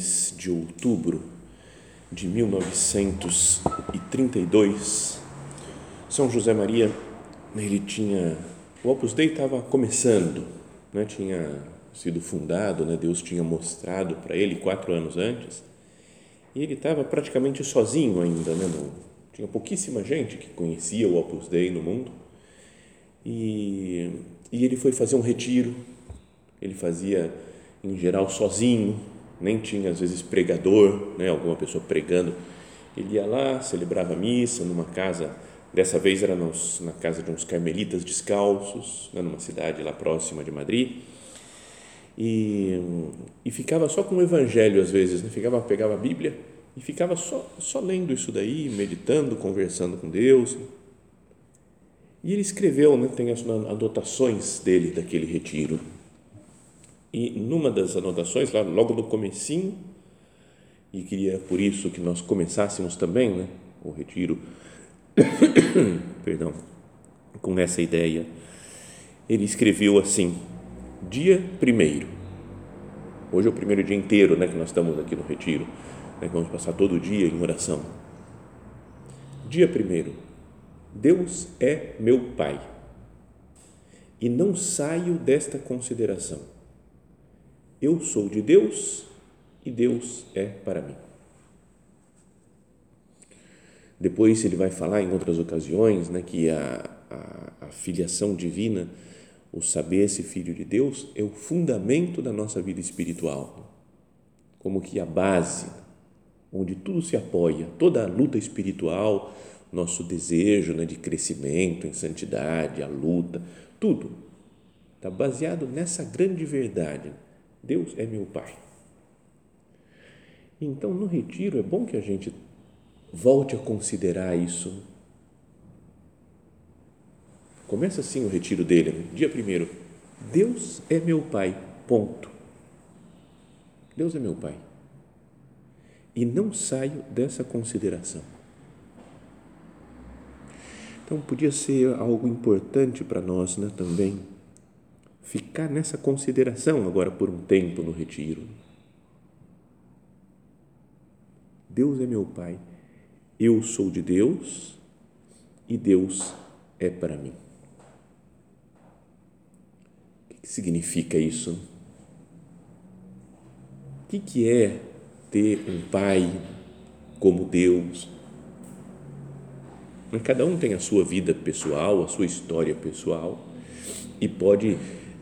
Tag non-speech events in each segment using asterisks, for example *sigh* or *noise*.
2 de outubro de 1932, São José Maria, ele tinha. O Opus Dei estava começando, né? tinha sido fundado, né? Deus tinha mostrado para ele quatro anos antes, e ele estava praticamente sozinho ainda, né? Tinha pouquíssima gente que conhecia o Opus Dei no mundo, e, e ele foi fazer um retiro, ele fazia em geral sozinho, nem tinha às vezes pregador, né, alguma pessoa pregando. Ele ia lá, celebrava missa numa casa, dessa vez era nos, na casa de uns carmelitas descalços, né, numa cidade lá próxima de Madrid. E, e ficava só com o evangelho às vezes, né? ficava pegava a Bíblia e ficava só só lendo isso daí, meditando, conversando com Deus. E ele escreveu, né, tem as anotações dele daquele retiro e numa das anotações, lá logo no comecinho, e queria por isso que nós começássemos também, né, o retiro, *coughs* perdão, com essa ideia, ele escreveu assim: dia primeiro. Hoje é o primeiro dia inteiro, né, que nós estamos aqui no retiro, né, que vamos passar todo o dia em oração. Dia primeiro. Deus é meu Pai. E não saio desta consideração eu sou de Deus e Deus é para mim. Depois ele vai falar em outras ocasiões né, que a, a, a filiação divina, o saber se filho de Deus, é o fundamento da nossa vida espiritual, como que a base onde tudo se apoia, toda a luta espiritual, nosso desejo né, de crescimento em santidade, a luta, tudo está baseado nessa grande verdade Deus é meu Pai. Então, no retiro, é bom que a gente volte a considerar isso. Começa assim o retiro dele, dia primeiro. Deus é meu Pai, ponto. Deus é meu Pai. E não saio dessa consideração. Então, podia ser algo importante para nós né, também ficar nessa consideração agora por um tempo no retiro. Deus é meu Pai, eu sou de Deus e Deus é para mim. O que significa isso? O que é ter um Pai como Deus? Cada um tem a sua vida pessoal, a sua história pessoal e pode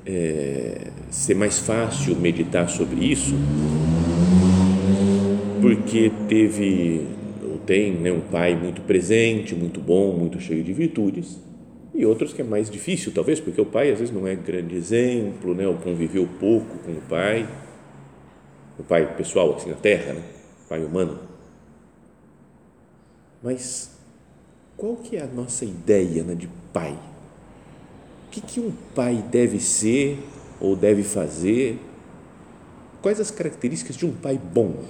é, ser mais fácil meditar sobre isso, porque teve ou tem né, um pai muito presente, muito bom, muito cheio de virtudes, e outros que é mais difícil, talvez, porque o pai às vezes não é grande exemplo, né, ou conviveu pouco com o pai, o pai pessoal assim na terra, né, pai humano. Mas qual que é a nossa ideia né, de pai? O que, que um pai deve ser ou deve fazer? Quais as características de um pai bom?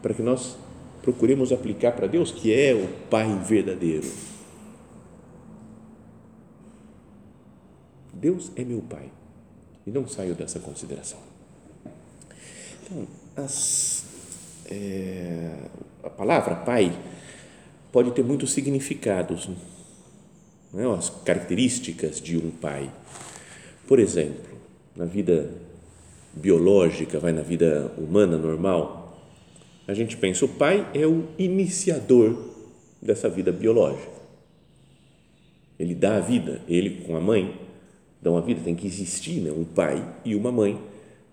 Para que nós procuremos aplicar para Deus, que é o pai verdadeiro. Deus é meu pai e não saio dessa consideração. Então, as, é, a palavra pai pode ter muitos significados né, as características de um pai. Por exemplo, na vida biológica, vai na vida humana normal, a gente pensa, o pai é o iniciador dessa vida biológica. Ele dá a vida, ele com a mãe dão a vida, tem que existir né, um pai e uma mãe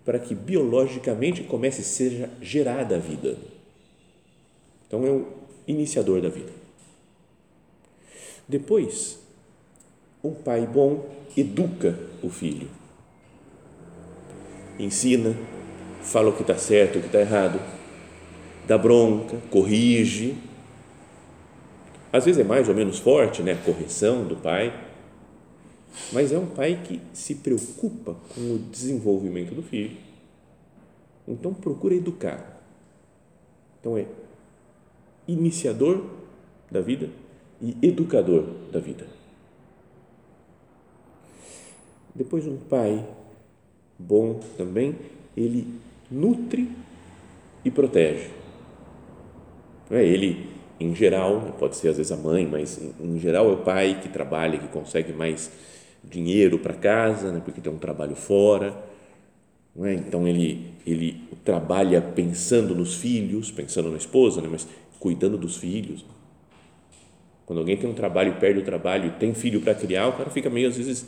para que biologicamente comece a ser gerada a vida. Então é o iniciador da vida. Depois, um pai bom educa o filho, ensina, fala o que está certo, o que está errado, dá bronca, corrige. Às vezes é mais ou menos forte, né, a correção do pai, mas é um pai que se preocupa com o desenvolvimento do filho. Então procura educar. Então é iniciador da vida e educador da vida. Depois, um pai bom também, ele nutre e protege. É ele, em geral, pode ser às vezes a mãe, mas em geral é o pai que trabalha, que consegue mais dinheiro para casa, né, porque tem um trabalho fora. É? Então ele, ele trabalha pensando nos filhos, pensando na esposa, né, mas cuidando dos filhos. Quando alguém tem um trabalho perde o trabalho tem filho para criar, o cara fica meio às vezes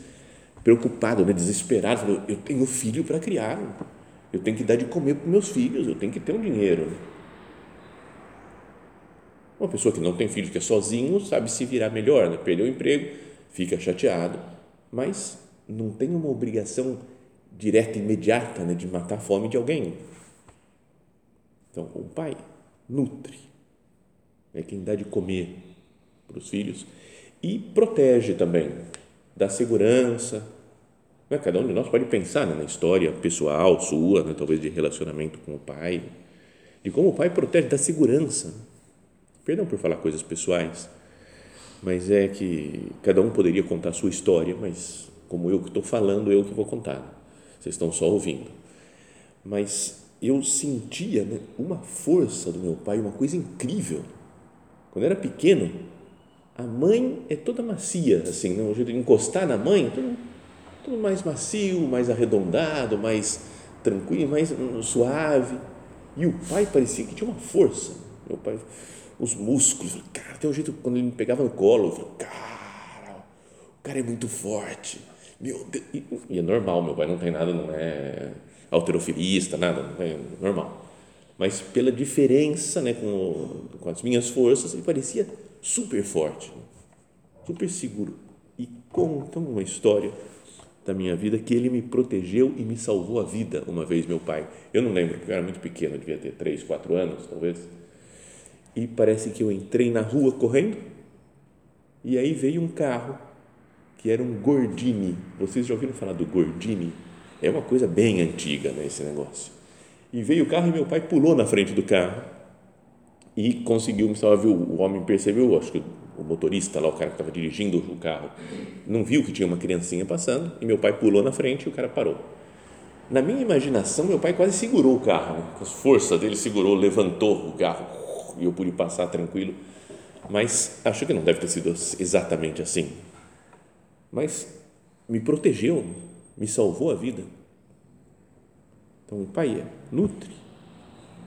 preocupado, né, desesperado, eu tenho filho para criar, eu tenho que dar de comer para meus filhos, eu tenho que ter um dinheiro. Uma pessoa que não tem filho, que é sozinho, sabe se virar melhor, né? perdeu o emprego, fica chateado, mas não tem uma obrigação direta, imediata, né, de matar a fome de alguém. Então, o pai nutre, é quem dá de comer para os filhos e protege também, dá segurança. Né? Cada um de nós pode pensar né, na história pessoal sua, né, talvez de relacionamento com o pai, de como o pai protege, dá segurança. Perdão por falar coisas pessoais, mas é que cada um poderia contar a sua história, mas como eu que estou falando, eu que vou contar. Vocês estão só ouvindo. Mas eu sentia né, uma força do meu pai, uma coisa incrível. Quando era pequeno, a mãe é toda macia, assim, né? o jeito de encostar na mãe, tudo mais macio, mais arredondado, mais tranquilo, mais suave. E o pai parecia que tinha uma força. Meu pai, os músculos, cara, tem um jeito, quando ele me pegava no colo, eu falei, cara, o cara é muito forte. Meu Deus. E, e é normal, meu pai não tem nada, não é alterofilista, nada, não é normal mas pela diferença né, com, com as minhas forças, ele parecia super forte, super seguro. E conta uma história da minha vida que ele me protegeu e me salvou a vida uma vez, meu pai. Eu não lembro, porque eu era muito pequeno, devia ter 3, 4 anos, talvez. E parece que eu entrei na rua correndo e aí veio um carro que era um Gordini. Vocês já ouviram falar do Gordini? É uma coisa bem antiga, né, esse negócio e veio o carro e meu pai pulou na frente do carro e conseguiu me salvar. O homem percebeu, acho que o motorista lá, o cara que estava dirigindo o carro, não viu que tinha uma criancinha passando e meu pai pulou na frente e o cara parou. Na minha imaginação, meu pai quase segurou o carro, né? com as forças dele segurou, levantou o carro e eu pude passar tranquilo. Mas acho que não deve ter sido exatamente assim. Mas me protegeu, me salvou a vida. Então, o pai é, nutre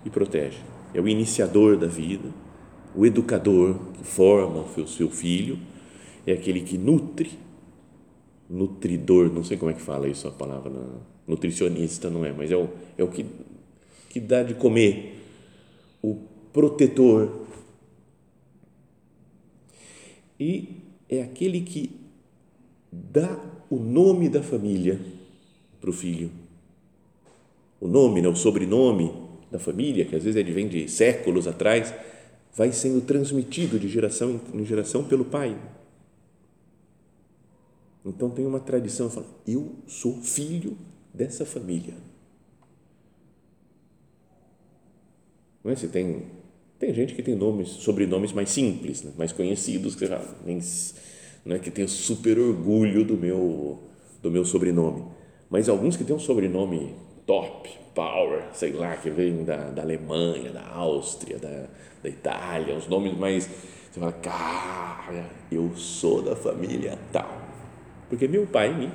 e protege. É o iniciador da vida, o educador que forma o seu filho, é aquele que nutre, nutridor, não sei como é que fala isso a palavra, nutricionista não é, mas é o, é o que, que dá de comer, o protetor. E é aquele que dá o nome da família para o filho o nome, né, o sobrenome da família, que às vezes ele vem de séculos atrás, vai sendo transmitido de geração em geração pelo pai. Então tem uma tradição, fala, eu sou filho dessa família. Não é? Você tem, tem gente que tem nomes, sobrenomes mais simples, né? mais conhecidos, que, já, nem, não é que tem super orgulho do meu, do meu sobrenome. Mas alguns que têm um sobrenome top, power, sei lá, que vem da, da Alemanha, da Áustria, da, da Itália, os nomes mais. Você fala, cara, eu sou da família tal. Porque meu pai me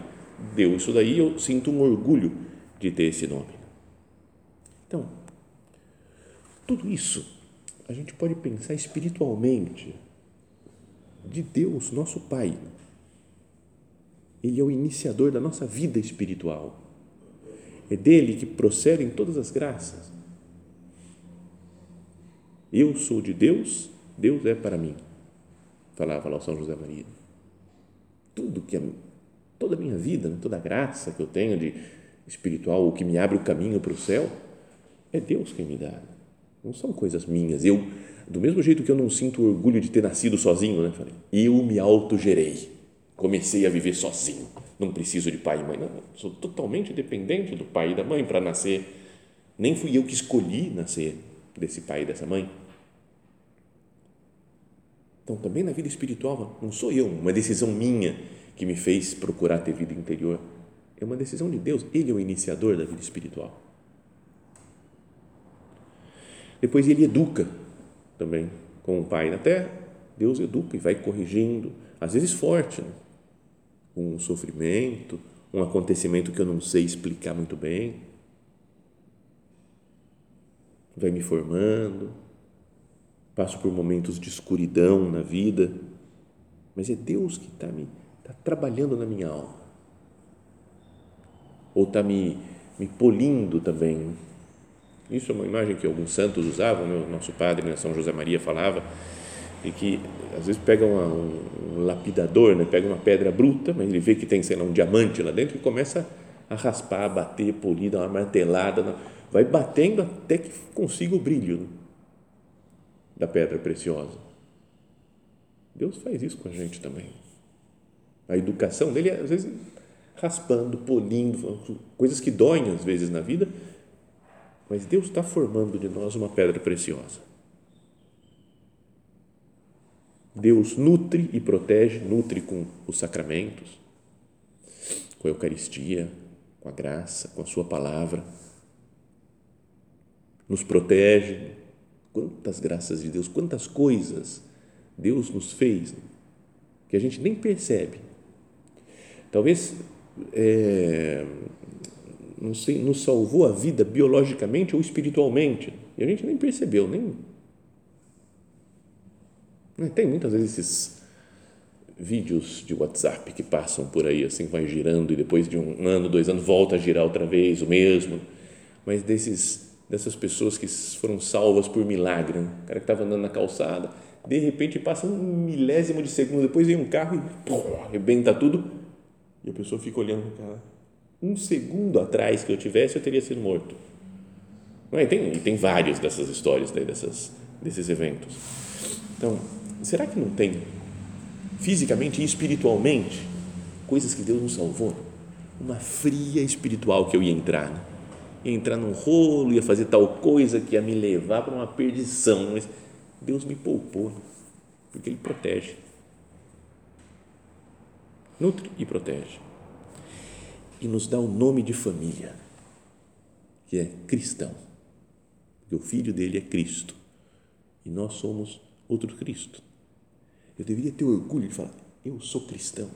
deu isso daí eu sinto um orgulho de ter esse nome. Então, tudo isso a gente pode pensar espiritualmente de Deus, nosso Pai. Ele é o iniciador da nossa vida espiritual. É dele que procedem todas as graças. Eu sou de Deus, Deus é para mim, falava lá o São José Maria. Tudo que, toda a minha vida, né, toda a graça que eu tenho de espiritual, o que me abre o caminho para o céu, é Deus quem me dá. Não são coisas minhas. Eu, do mesmo jeito que eu não sinto orgulho de ter nascido sozinho, né? Falei, eu me autogerei. Comecei a viver sozinho. Não preciso de pai e mãe. Não, sou totalmente dependente do pai e da mãe para nascer. Nem fui eu que escolhi nascer desse pai e dessa mãe. Então, também na vida espiritual, não sou eu, uma decisão minha que me fez procurar ter vida interior. É uma decisão de Deus. Ele é o iniciador da vida espiritual. Depois ele educa também com o pai na terra. Deus educa e vai corrigindo, às vezes forte, né? Um sofrimento, um acontecimento que eu não sei explicar muito bem. Vai me formando, passo por momentos de escuridão na vida, mas é Deus que está me tá trabalhando na minha alma, ou está me, me polindo também, isso é uma imagem que alguns santos usavam, o nosso padre? São José Maria, falava, e que às vezes pega uma, um, lapidador, né? pega uma pedra bruta, mas ele vê que tem, sei lá, um diamante lá dentro e começa a raspar, a bater, polir, dar uma martelada, vai batendo até que consiga o brilho né? da pedra preciosa. Deus faz isso com a gente também. A educação dele, às vezes, raspando, polindo, coisas que doem às vezes na vida, mas Deus está formando de nós uma pedra preciosa. Deus nutre e protege, nutre com os sacramentos, com a Eucaristia, com a graça, com a Sua palavra. Nos protege. Quantas graças de Deus, quantas coisas Deus nos fez que a gente nem percebe. Talvez é, não sei, nos salvou a vida biologicamente ou espiritualmente. E a gente nem percebeu, nem. Tem muitas vezes esses vídeos de WhatsApp que passam por aí, assim, vai girando e depois de um ano, dois anos, volta a girar outra vez, o mesmo. Mas desses, dessas pessoas que foram salvas por milagre, né? o cara que estava andando na calçada, de repente passa um milésimo de segundo, depois vem um carro e pô, arrebenta tudo, e a pessoa fica olhando para cara um segundo atrás que eu tivesse, eu teria sido morto. E tem, e tem várias dessas histórias, né, dessas, desses eventos. Então, será que não tem, fisicamente e espiritualmente, coisas que Deus nos salvou? Uma fria espiritual que eu ia entrar. Né? Ia entrar num rolo, ia fazer tal coisa que ia me levar para uma perdição. Mas Deus me poupou, né? porque Ele protege. Nutre e protege e nos dá o nome de família, que é cristão, porque o filho dele é Cristo e nós somos outro Cristo. Eu deveria ter orgulho de falar, eu sou cristão,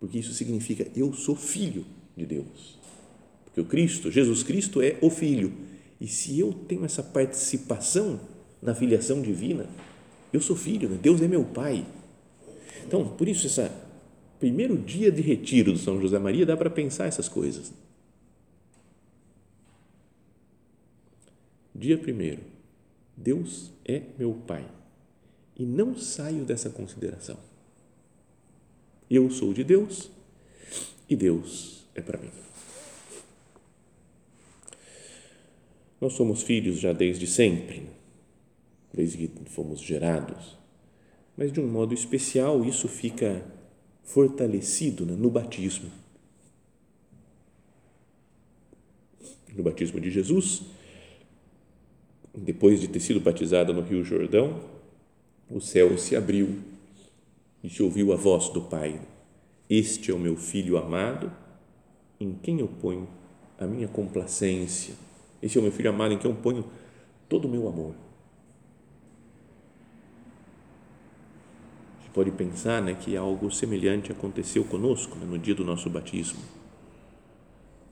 porque isso significa eu sou filho de Deus, porque o Cristo, Jesus Cristo é o Filho, e se eu tenho essa participação na filiação divina, eu sou filho, né? Deus é meu Pai. Então, por isso essa primeiro dia de retiro do São José Maria, dá para pensar essas coisas. Dia primeiro, Deus é meu Pai e não saio dessa consideração. Eu sou de Deus e Deus é para mim. Nós somos filhos já desde sempre, desde que fomos gerados, mas de um modo especial isso fica fortalecido né, no batismo. No batismo de Jesus, depois de ter sido batizado no Rio Jordão, o céu se abriu e se ouviu a voz do Pai: Este é o meu filho amado, em quem eu ponho a minha complacência. Este é o meu filho amado, em quem eu ponho todo o meu amor. pode pensar né, que algo semelhante aconteceu conosco né, no dia do nosso batismo.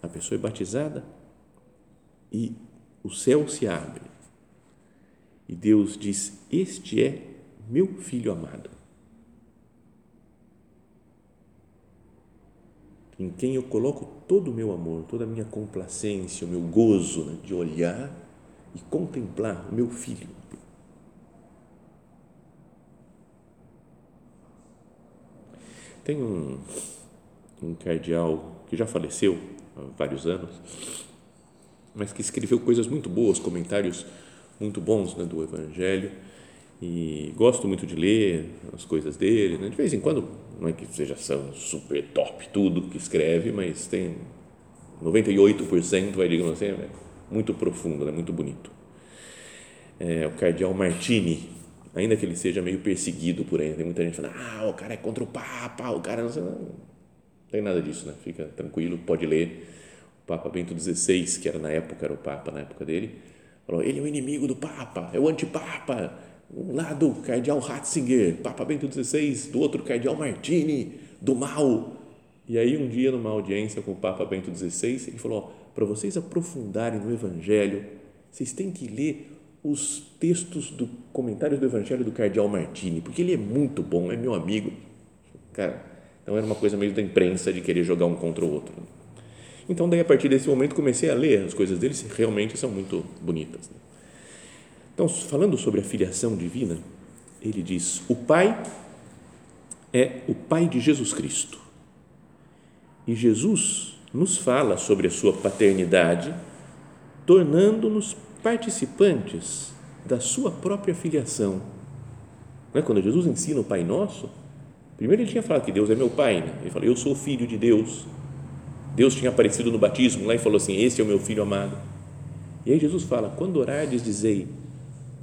A pessoa é batizada e o céu se abre e Deus diz: Este é meu filho amado, em quem eu coloco todo o meu amor, toda a minha complacência, o meu gozo né, de olhar e contemplar o meu filho. Tem um, um cardeal que já faleceu há vários anos, mas que escreveu coisas muito boas, comentários muito bons né, do Evangelho e gosto muito de ler as coisas dele. Né? De vez em quando, não é que seja super top tudo que escreve, mas tem 98% vai digamos assim, é muito profundo, né? muito bonito. É, o cardeal Martini, ainda que ele seja meio perseguido por aí, tem muita gente falando, ah, o cara é contra o Papa, o cara não, não tem nada disso, né? Fica tranquilo, pode ler. O Papa Bento XVI, que era na época, era o Papa na época dele, falou, ele é o inimigo do Papa, é o antipapa, um lado cardeal Ratzinger, Papa Bento XVI, do outro cardeal Martini, do mal. E aí um dia numa audiência com o Papa Bento XVI, ele falou, para vocês aprofundarem no Evangelho, vocês têm que ler os textos do comentários do Evangelho do cardeal Martini, porque ele é muito bom, é meu amigo. Cara, então era uma coisa meio da imprensa de querer jogar um contra o outro. Então daí a partir desse momento comecei a ler as coisas deles, realmente são muito bonitas. Né? Então, falando sobre a filiação divina, ele diz: o Pai é o Pai de Jesus Cristo. E Jesus nos fala sobre a sua paternidade, tornando-nos participantes da sua própria filiação. Não é? Quando Jesus ensina o Pai Nosso, primeiro ele tinha falado que Deus é meu Pai, né? ele falou: Eu sou filho de Deus. Deus tinha aparecido no batismo lá e falou assim: Esse é o meu filho amado. E aí Jesus fala: Quando orardes, dizei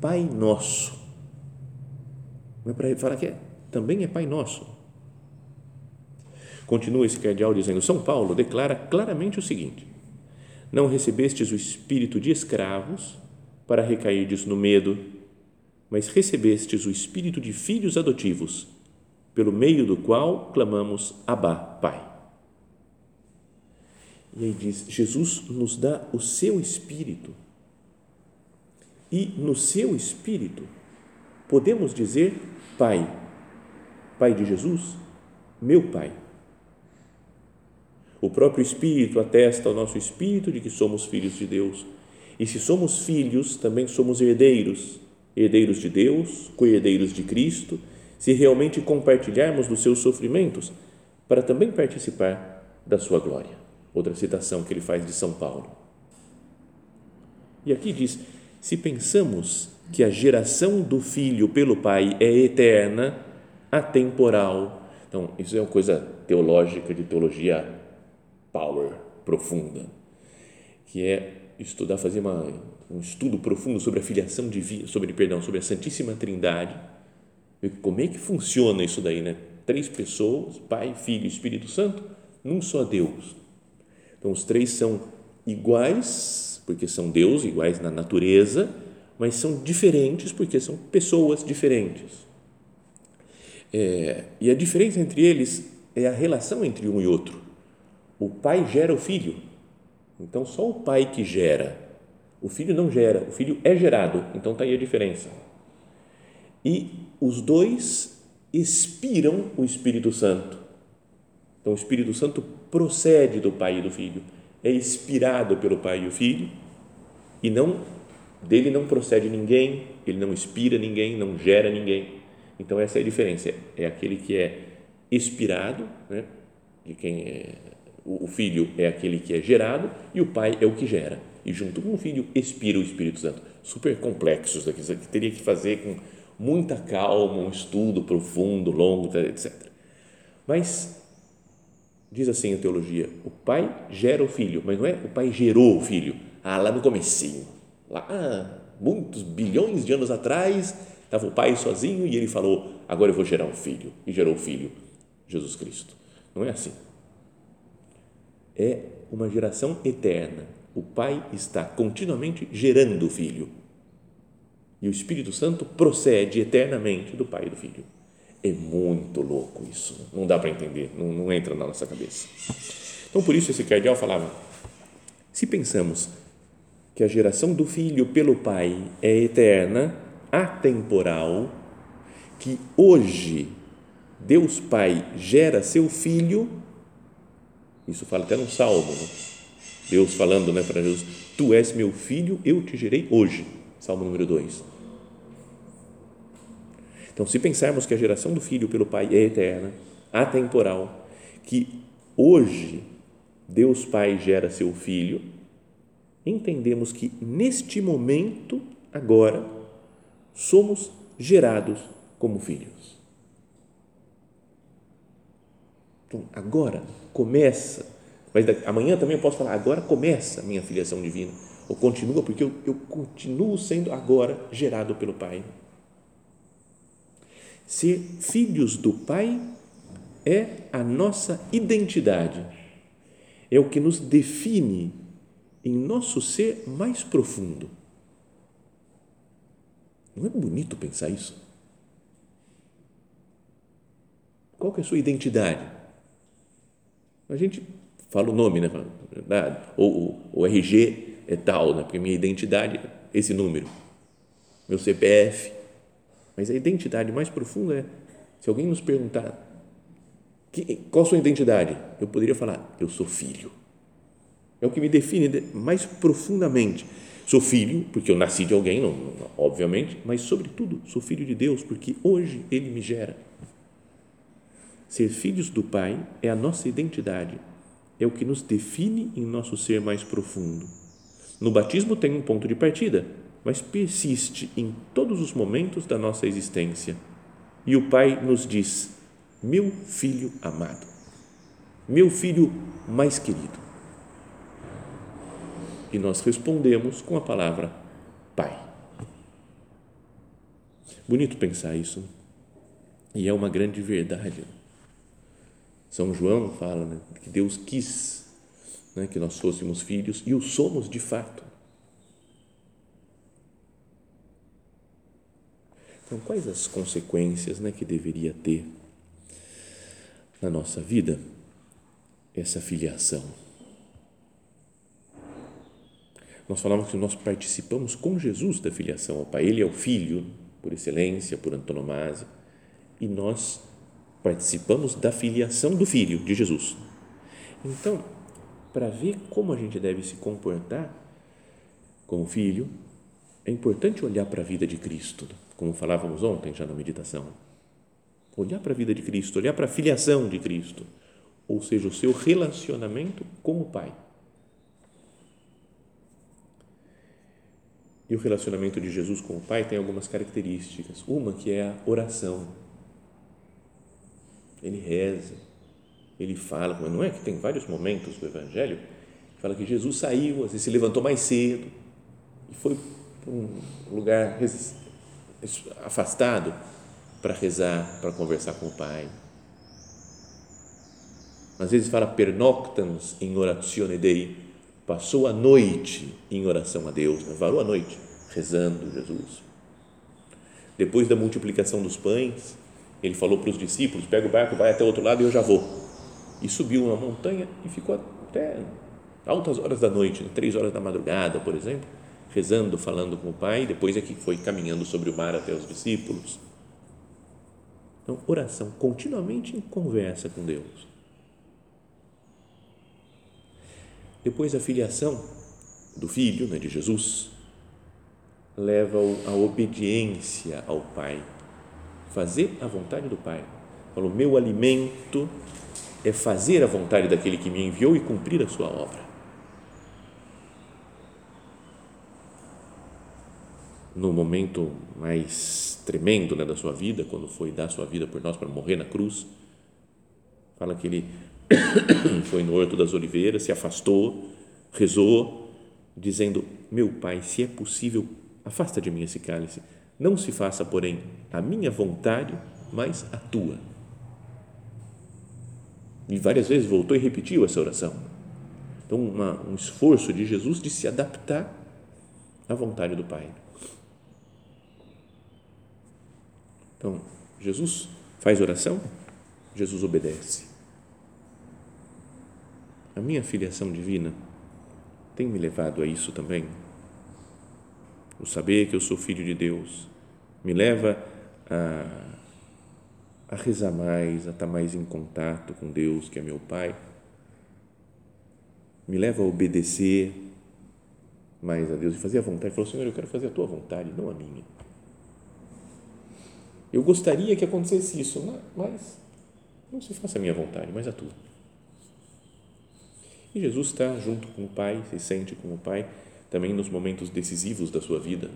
Pai Nosso. Não é para falar que é, também é Pai Nosso. Continua esse cardeal dizendo: São Paulo declara claramente o seguinte: Não recebestes o espírito de escravos para recairdes no medo, mas recebestes o espírito de filhos adotivos, pelo meio do qual clamamos Abba, Pai. E aí diz: Jesus nos dá o seu espírito e no seu espírito podemos dizer Pai, Pai de Jesus, meu Pai. O próprio Espírito atesta ao nosso espírito de que somos filhos de Deus. E se somos filhos, também somos herdeiros, herdeiros de Deus, co-herdeiros de Cristo, se realmente compartilharmos dos seus sofrimentos, para também participar da sua glória. Outra citação que ele faz de São Paulo. E aqui diz: se pensamos que a geração do filho pelo pai é eterna, atemporal, então isso é uma coisa teológica de teologia power profunda, que é estudar, fazer uma, um estudo profundo sobre a filiação divina, sobre perdão, sobre a Santíssima Trindade, como é que funciona isso daí, né? Três pessoas, Pai, Filho e Espírito Santo, num só Deus. Então os três são iguais porque são Deus iguais na natureza, mas são diferentes porque são pessoas diferentes. É, e a diferença entre eles é a relação entre um e outro. O pai gera o filho, então só o pai que gera. O filho não gera, o filho é gerado, então está aí a diferença. E os dois expiram o Espírito Santo. Então o Espírito Santo procede do pai e do filho é inspirado pelo Pai e o Filho e não dele não procede ninguém, ele não inspira ninguém, não gera ninguém. Então essa é a diferença. É aquele que é inspirado, né? De quem é o filho é aquele que é gerado e o pai é o que gera. E junto com o filho expira o Espírito Santo. Super complexos aqui, que teria que fazer com muita calma, um estudo profundo, longo, etc. Mas Diz assim a teologia: o pai gera o filho, mas não é o pai gerou o filho. Ah, lá no comecinho, lá ah, muitos bilhões de anos atrás, estava o pai sozinho e ele falou: agora eu vou gerar um filho. E gerou o filho, Jesus Cristo. Não é assim. É uma geração eterna. O pai está continuamente gerando o filho. E o Espírito Santo procede eternamente do pai e do filho. É muito louco isso. Não dá para entender, não, não entra na nossa cabeça. Então, por isso, esse cardeal falava: se pensamos que a geração do Filho pelo Pai é eterna, atemporal, que hoje Deus Pai gera seu Filho, isso fala até no Salmo, né? Deus falando né, para Jesus: Tu és meu filho, eu te gerei hoje. Salmo número 2. Então, se pensarmos que a geração do filho pelo Pai é eterna, atemporal, que hoje Deus Pai gera seu filho, entendemos que neste momento, agora, somos gerados como filhos. Então, agora começa, mas amanhã também eu posso falar, agora começa a minha filiação divina, ou continua, porque eu, eu continuo sendo agora gerado pelo Pai. Ser filhos do Pai é a nossa identidade, é o que nos define em nosso ser mais profundo. Não é bonito pensar isso? Qual que é a sua identidade? A gente fala o nome, né? Ou o RG é tal, né? porque minha identidade é esse número, meu CPF. Mas a identidade mais profunda é, se alguém nos perguntar qual a sua identidade, eu poderia falar, eu sou filho. É o que me define mais profundamente. Sou filho, porque eu nasci de alguém, não, não, obviamente, mas, sobretudo, sou filho de Deus, porque hoje Ele me gera. Ser filhos do Pai é a nossa identidade, é o que nos define em nosso ser mais profundo. No batismo tem um ponto de partida, mas persiste em todos os momentos da nossa existência. E o Pai nos diz: Meu filho amado, meu filho mais querido e nós respondemos com a palavra Pai. Bonito pensar isso. E é uma grande verdade. São João fala né, que Deus quis né, que nós fôssemos filhos e o somos de fato. Então, quais as consequências né, que deveria ter na nossa vida essa filiação? nós falamos que nós participamos com Jesus da filiação ao Pai. Ele é o Filho, por excelência, por antonomasia, e nós participamos da filiação do Filho, de Jesus. Então, para ver como a gente deve se comportar como filho, é importante olhar para a vida de Cristo, como falávamos ontem já na meditação. Olhar para a vida de Cristo, olhar para a filiação de Cristo, ou seja, o seu relacionamento com o Pai E o relacionamento de Jesus com o Pai tem algumas características. Uma que é a oração. Ele reza, ele fala, mas não é que tem vários momentos do Evangelho que fala que Jesus saiu, às vezes se levantou mais cedo e foi um lugar afastado para rezar, para conversar com o Pai. Às vezes fala pernoctans in oratione Dei, passou a noite em oração a Deus, né? varou a noite rezando Jesus. Depois da multiplicação dos pães, ele falou para os discípulos: pega o barco, vai até o outro lado e eu já vou. E subiu uma montanha e ficou até altas horas da noite, né? três horas da madrugada, por exemplo, rezando, falando com o Pai. Depois é que foi caminhando sobre o mar até os discípulos. Então, oração, continuamente em conversa com Deus. Depois a filiação do filho, né, de Jesus, leva-o à obediência ao Pai, fazer a vontade do Pai. Falou: meu alimento é fazer a vontade daquele que me enviou e cumprir a sua obra. No momento mais tremendo né, da sua vida, quando foi dar sua vida por nós para morrer na cruz, fala que ele *coughs* foi no Horto das Oliveiras, se afastou, rezou, dizendo: Meu Pai, se é possível, afasta de mim esse cálice. Não se faça, porém, a minha vontade, mas a tua. E várias vezes voltou e repetiu essa oração. Então, uma, um esforço de Jesus de se adaptar à vontade do Pai. Então, Jesus faz oração, Jesus obedece a minha filiação divina tem me levado a isso também? o saber que eu sou filho de Deus, me leva a, a rezar mais, a estar mais em contato com Deus, que é meu Pai, me leva a obedecer mais a Deus e fazer a vontade. Ele falou, Senhor, eu quero fazer a tua vontade, não a minha. Eu gostaria que acontecesse isso, mas não se faça a minha vontade, mas a tua. E Jesus está junto com o Pai, se sente com o Pai, também nos momentos decisivos da sua vida,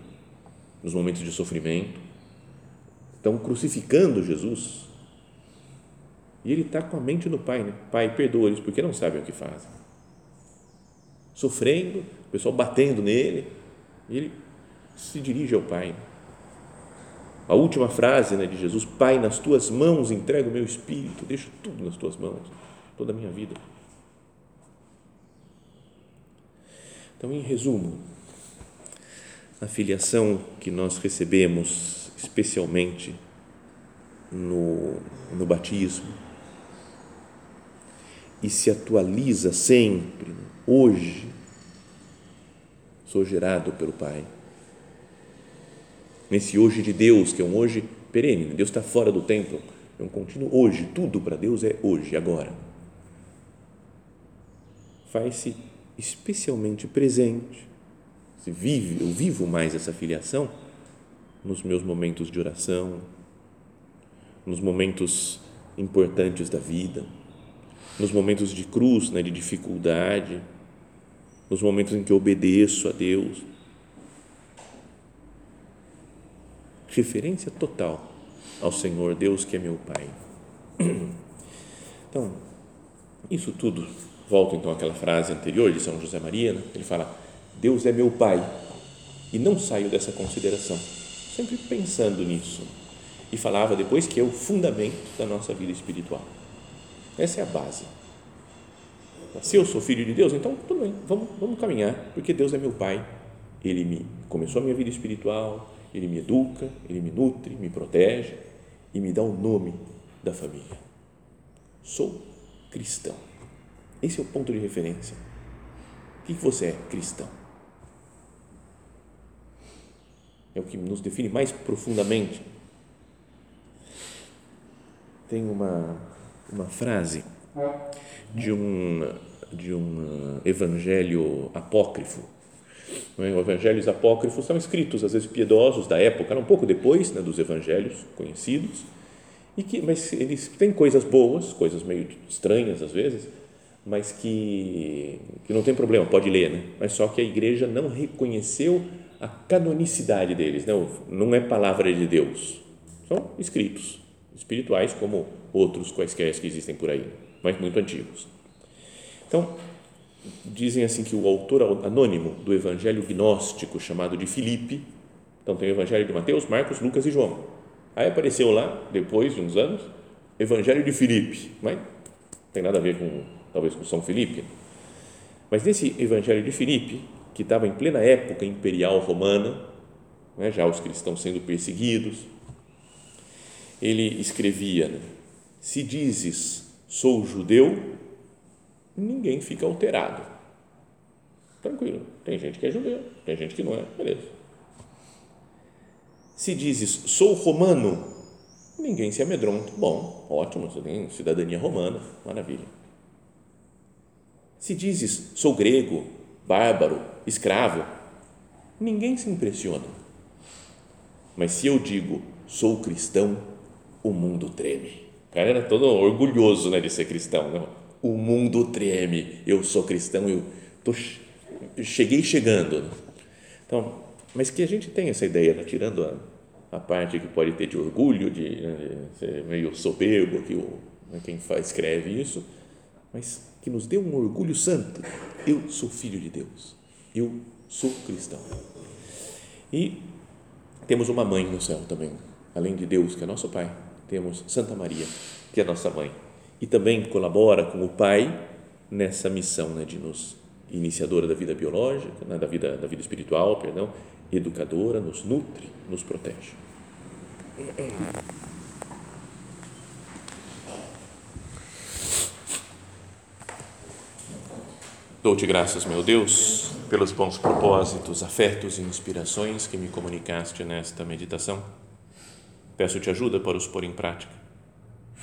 nos momentos de sofrimento. Estão crucificando Jesus. E ele está com a mente no Pai, né? Pai, perdoa-eles porque não sabem o que fazem. Sofrendo, o pessoal batendo nele, e ele se dirige ao Pai. A última frase né, de Jesus: Pai, nas tuas mãos entrego o meu espírito, deixo tudo nas tuas mãos, toda a minha vida. Então, em resumo, a filiação que nós recebemos, especialmente no, no batismo, e se atualiza sempre, hoje, sou gerado pelo Pai nesse hoje de Deus, que é um hoje perene. Deus está fora do templo, é um contínuo hoje. Tudo para Deus é hoje, agora. Faz-se especialmente presente. Se vive, eu vivo mais essa filiação nos meus momentos de oração, nos momentos importantes da vida, nos momentos de cruz, né, de dificuldade, nos momentos em que eu obedeço a Deus referência total ao Senhor Deus que é meu Pai. Então, isso tudo, volto então àquela frase anterior de São José Maria, né? ele fala: Deus é meu Pai, e não saio dessa consideração, sempre pensando nisso. E falava depois que é o fundamento da nossa vida espiritual. Essa é a base. Se eu sou filho de Deus, então tudo bem, vamos, vamos caminhar, porque Deus é meu Pai. Ele me começou a minha vida espiritual, ele me educa, ele me nutre, me protege e me dá o nome da família. Sou cristão. Esse é o ponto de referência. O que você é cristão? É o que nos define mais profundamente. Tem uma, uma frase de um, de um evangelho apócrifo evangelhos apócrifos são escritos, às vezes piedosos da época, um pouco depois né, dos evangelhos conhecidos, e que, mas eles têm coisas boas, coisas meio estranhas às vezes, mas que, que não tem problema, pode ler, né? mas só que a igreja não reconheceu a canonicidade deles, não, não é palavra de Deus, são escritos espirituais como outros quaisquer que existem por aí, mas muito antigos. Então, dizem assim que o autor anônimo do evangelho gnóstico chamado de Filipe, então tem o evangelho de Mateus, Marcos, Lucas e João. Aí apareceu lá, depois de uns anos, evangelho de Filipe, mas tem nada a ver com, talvez, com São Filipe. Mas nesse evangelho de Filipe, que estava em plena época imperial romana, né, já os cristãos sendo perseguidos, ele escrevia: né, Se dizes, sou judeu, ninguém fica alterado. Tranquilo. Tem gente que é judeu, tem gente que não é, beleza. Se dizes, sou romano, ninguém se amedronta. Bom, ótimo, você tem cidadania romana, maravilha. Se dizes, sou grego, bárbaro, escravo, ninguém se impressiona. Mas se eu digo, sou cristão, o mundo treme. O cara era todo orgulhoso né, de ser cristão. Não? O mundo treme. Eu sou cristão, eu tô, cheguei chegando. Então, mas que a gente tem essa ideia, né? tirando a, a parte que pode ter de orgulho, de, né, de ser meio soberbo, que o, né, quem faz, escreve isso, mas que nos dê um orgulho santo. Eu sou filho de Deus. Eu sou cristão. E temos uma mãe no céu também, além de Deus, que é nosso Pai, temos Santa Maria, que é nossa mãe e também colabora com o pai nessa missão né, de nos iniciadora da vida biológica, né, da vida da vida espiritual, perdão, educadora, nos nutre, nos protege. Dou-te graças, meu Deus, pelos bons propósitos, afetos e inspirações que me comunicaste nesta meditação. Peço-te ajuda para os pôr em prática.